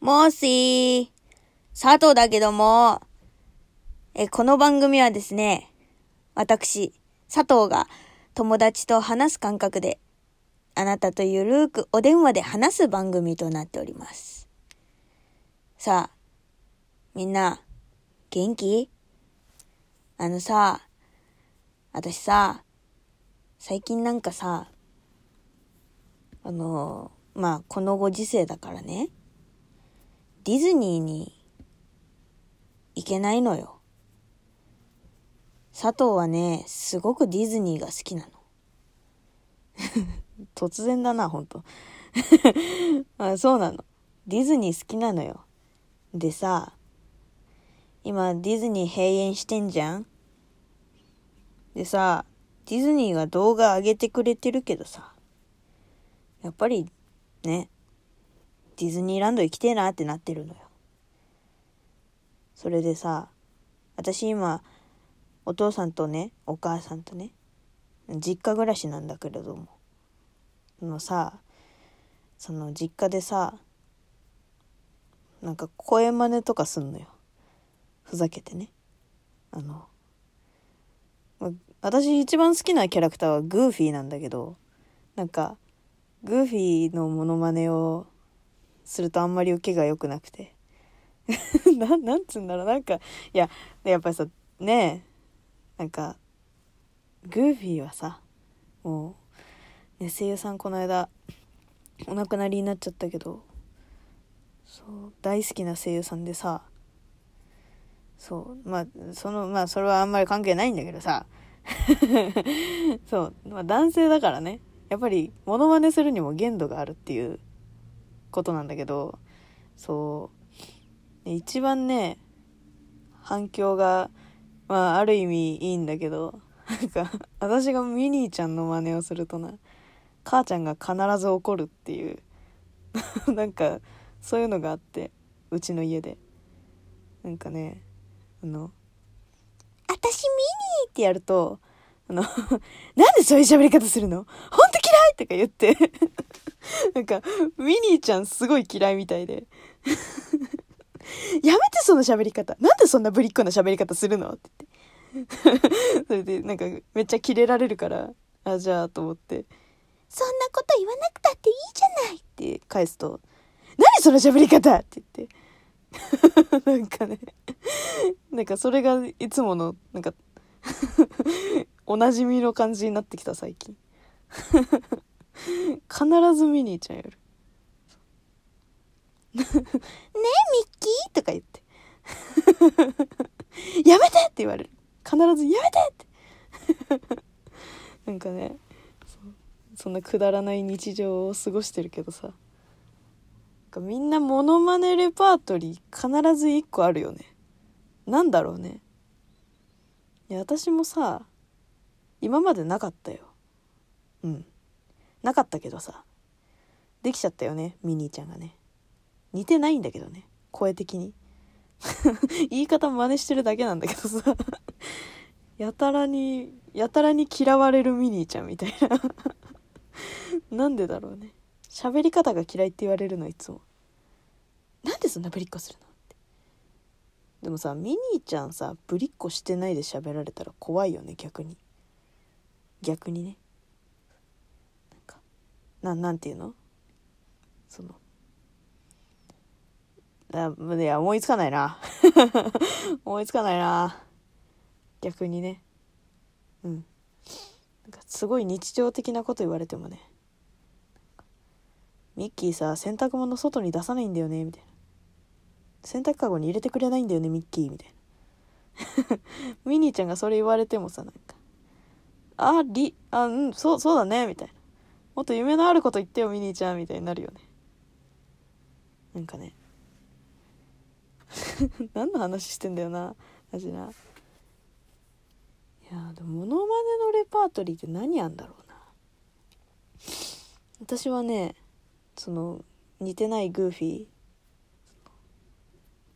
もーしー。佐藤だけども、え、この番組はですね、私、佐藤が友達と話す感覚で、あなたとゆるーくお電話で話す番組となっております。さあ、みんな、元気？あのさ、私さ、最近なんかさ、あの、まあ、このご時世だからね、ディズニーに行けないのよ。佐藤はね、すごくディズニーが好きなの。突然だな、ほんと。あそうなの。ディズニー好きなのよ。でさ、今ディズニー閉園してんじゃんでさ、ディズニーが動画上げてくれてるけどさ、やっぱりね、ディズニーランド行きてえなってなってるのよ。それでさ、私今、お父さんとね、お母さんとね、実家暮らしなんだけれども、のさ、その実家でさ、なんか声真似とかすんのよ。ふざけてね。あの、私一番好きなキャラクターはグーフィーなんだけど、なんか、グーフィーのモノマネをするとあんまり受けが良くなくて。な、なんつうんだろう、なんか、いや、やっぱりさ、ねえ、なんか、グーフィーはさ、もう、ね、声優さんこの間、お亡くなりになっちゃったけど、そう、大好きな声優さんでさ、そう、まあ、その、まあ、それはあんまり関係ないんだけどさ、そう、まあ、男性だからね、やっぱり、モノマネするにも限度があるっていうことなんだけど、そう、一番ね、反響が、まあ、ある意味いいんだけど、なんか、私がミニーちゃんの真似をするとな、母ちゃんが必ず怒るっていう、なんか、そういうのがあって、うちの家で。なんかね、あの、あたしミニーってやると、あの、なんでそういう喋り方するの？ほんと嫌いとか言って、なんか、ミニーちゃんすごい嫌いみたいで、やめてその喋り方なんでそんなぶりっ子な喋り方するのって言って。それで、なんか、めっちゃキレられるから、あ、じゃあ、と思って、そんなこと言わなくたっていいじゃないって返すと、何その喋り方って言って。なんかね、なんかそれがいつもの、なんか、おなじみの感じになってきた最近。必ずミニーちゃんやる。ねえ、ミッキーとか言って。やめてって言われる。必ずやめてって。なんかねそ、そんなくだらない日常を過ごしてるけどさ。なんかみんなモノマネレパートリー必ず1個あるよね。なんだろうね。いや、私もさ、今までなかったよ。うん。なかったけどさ、できちゃったよね、ミニーちゃんがね。似てないんだけどね、声的に。言い方真似してるだけなんだけどさ、やたらに、やたらに嫌われるミニーちゃんみたいな。なんでだろうね。喋り方が嫌いって言われるのいつも。なんでそんなぶりっこするの？って。でもさ、ミニーちゃんさ、ぶりっこしてないで喋られたら怖いよね、逆に。逆にね。な、な、んていうの？その、あいや、思いつかないな。思いつかないな。逆にね。うん。なんかすごい日常的なこと言われてもね。ミッキーさ、洗濯物外に出さないんだよね、みたいな。洗濯かごに入れてくれないんだよね、ミッキー、みたいな。ミニーちゃんがそれ言われてもさ、なんか、あ、り、あ、うん、そう、そうだね、みたいな。もっと夢のあること言ってよ、ミニーちゃん、みたいになるよね。なんかね。何の話してんだよな、マジな。いやでも、モノマネのレパートリーって何あんだろうな。私はね、その、似てないグーフィー。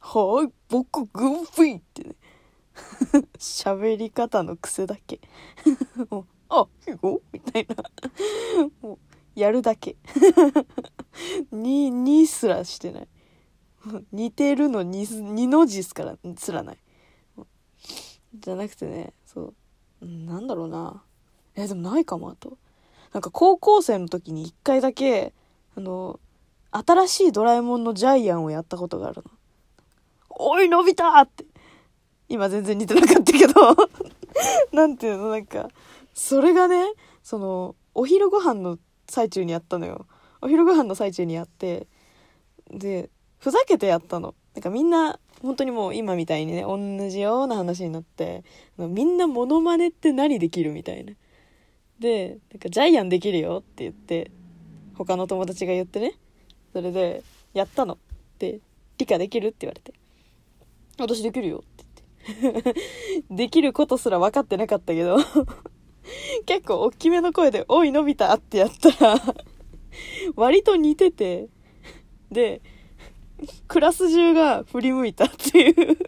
はい、僕、グーフィーってね。喋り方の癖だけ。あ、いいよみたいな。もう、やるだけ。に、にすらしてない。似てるのに二の字すからすらない。じゃなくてねそう。なんだろうな。えでもないかもあと。なんか高校生の時に一回だけあの新しいドラえもんのジャイアンをやったことがあるの。おいのび太って。今全然似てなかったけど。なんていうの？なんかそれがねそのお昼ご飯の最中にやったのよ。お昼ご飯の最中にやってでふざけてやったの。なんかみんな本当にもう今みたいにね同じような話になってみんなモノマネって何できるみたいな。でなんかジャイアンできるよって言って他の友達が言ってね。それでやったの。で理科できるって言われて。私できるよって言って。できることすら分かってなかったけど。結構大きめの声で「おいのび太」ってやったら 割と似ててでクラス中が振り向いたっていう。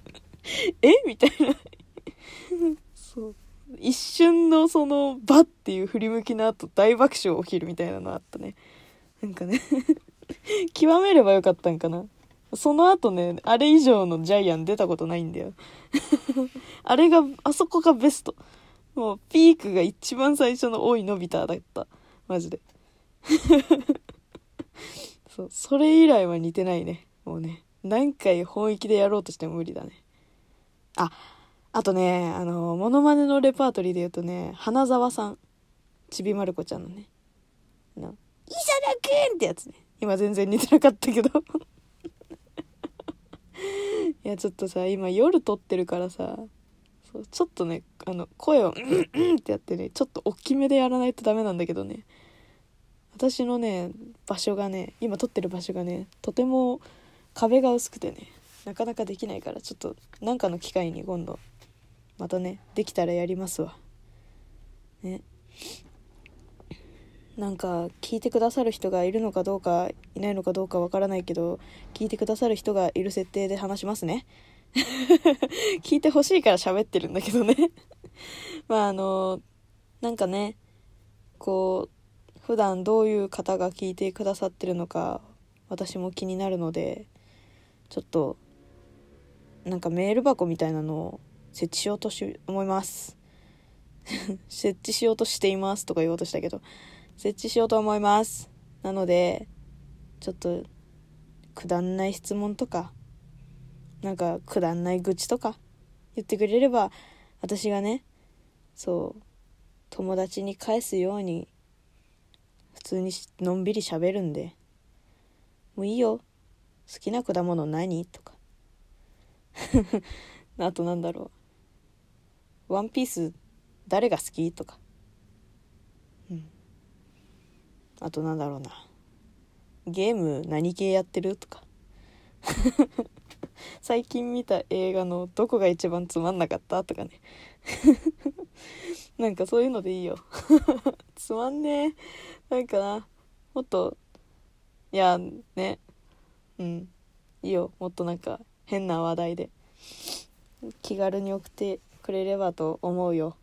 え？みたいな。そう。一瞬のそのバっていう振り向きの後大爆笑起きるみたいなのあったね。なんかね。極めればよかったんかな。その後ねあれ以上のジャイアン出たことないんだよ。あれがあそこがベスト。もうピークが一番最初の「おいのび太」だった。マジで。そうそれ以来は似てないね。もうね。何回本気でやろうとしても無理だね。ああとねあのモノマネのレパートリーで言うとね花澤さん。ちびまる子ちゃんのね「な伊沢くん!」ってやつね。今全然似てなかったけど。いやちょっとさ今夜撮ってるからさ。そうちょっとねあの声を「うんうん 」ってやってねちょっと大きめでやらないとダメなんだけどね。私のね場所がね今撮ってる場所がねとても壁が薄くてねなかなかできないからちょっと何かの機会に今度またねできたらやりますわ。ね。なんか聞いてくださる人がいるのかどうかいないのかどうかわからないけど聞いてくださる人がいる設定で話しますね 聞いてほしいから喋ってるんだけどね。まああのなんかねこう普段どういう方が聞いてくださってるのか私も気になるのでちょっとなんかメール箱みたいなのを設置しようとし思います。設置しようとしていますとか言おうとしたけど設置しようと思います。なのでちょっとくだんない質問とかなんかくだんない愚痴とか言ってくれれば私がねそう友達に返すように普通にのんびり喋るんでもういいよ。好きな果物何？とか。あとなんだろう。ワンピース誰が好き？とか。うん。あとなんだろうな。ゲーム何系やってる？とか。最近見た映画のどこが一番つまんなかった？とかね。なんかそういうのでいいよ。つまんねえ。なんかな。もっといやね。うん。いいよ。もっとなんか変な話題で。気軽に送ってくれればと思うよ。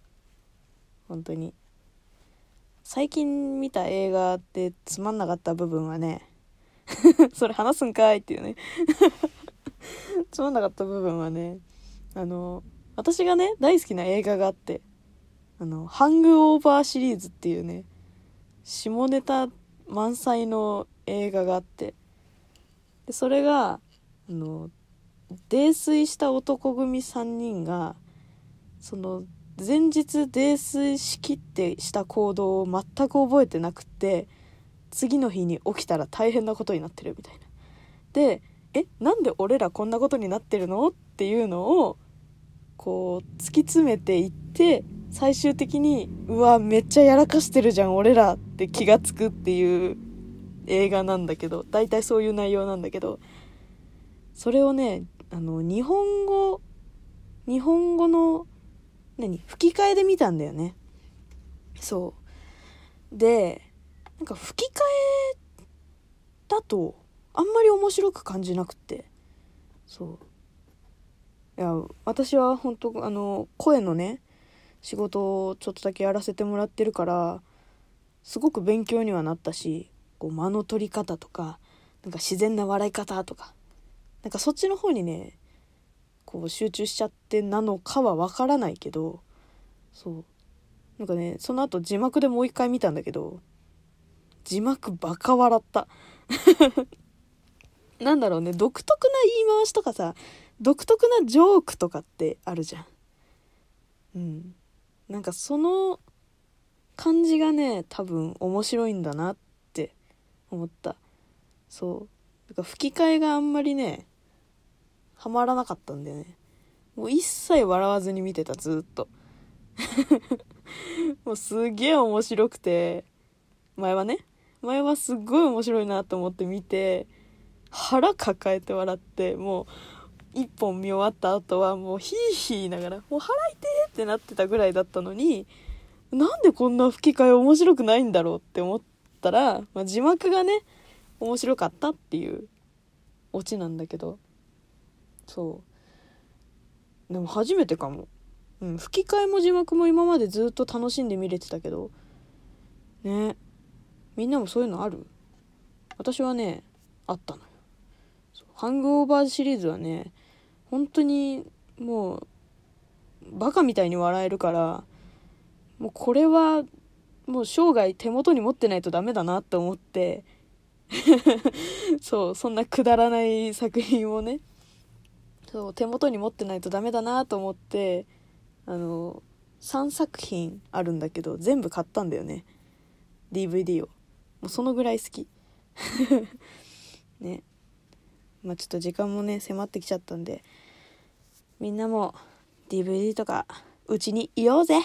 本当に。最近見た映画でつまんなかった部分はね それ話すんかいっていうね。つまんなかった部分はねあの私がね大好きな映画があってあのハングオーバーシリーズっていうね下ネタ満載の映画があってでそれがあの泥酔した男組3人がその前日泥酔しきってした行動を全く覚えてなくって次の日に起きたら大変なことになってるみたいな。でえなんで俺らこんなことになってるの？っていうのをこう突き詰めていって最終的にうわめっちゃやらかしてるじゃん俺らって気が付くっていう映画なんだけど大体そういう内容なんだけどそれをねあの日本語日本語の何吹き替えで見たんだよね。そう。でなんか吹き替えだとあんまり面白く感じなくて。そう。いや私は本当あの声のね仕事をちょっとだけやらせてもらってるからすごく勉強にはなったしこう間の取り方とかなんか自然な笑い方とかなんかそっちの方にねこう集中しちゃってなのかはわからないけどそう。なんかねその後字幕でもう一回見たんだけど字幕バカ笑った。なんだろうね独特な言い回しとかさ独特なジョークとかってあるじゃん。うん。なんかその感じがね多分面白いんだなって思った。そう。だか吹き替えがあんまりねハマらなかったんだよね。もう一切笑わずに見てたずっと。もうすげえ面白くて。前はね。前はすっごい面白いなと思って見て腹抱えて笑ってもう一本見終わった後はもうヒーヒー言いながらもう腹痛いってなってたぐらいだったのになんでこんな吹き替え面白くないんだろうって思ったら、まあ、字幕がね面白かったっていうオチなんだけど。そう。でも初めてかも、うん、吹き替えも字幕も今までずっと楽しんで見れてたけど。ね。みんなもそういうのある？私はねあったのよ。ハングオーバーシリーズはね本当にもうバカみたいに笑えるからもうこれはもう生涯手元に持ってないとダメだなって思って そうそんなくだらない作品をねそう手元に持ってないとダメだなと思ってあの3作品あるんだけど全部買ったんだよね。DVD を。もうそのぐらい好き。ね。まあちょっと時間もね迫ってきちゃったんでみんなも DVD とかうちにいようぜ。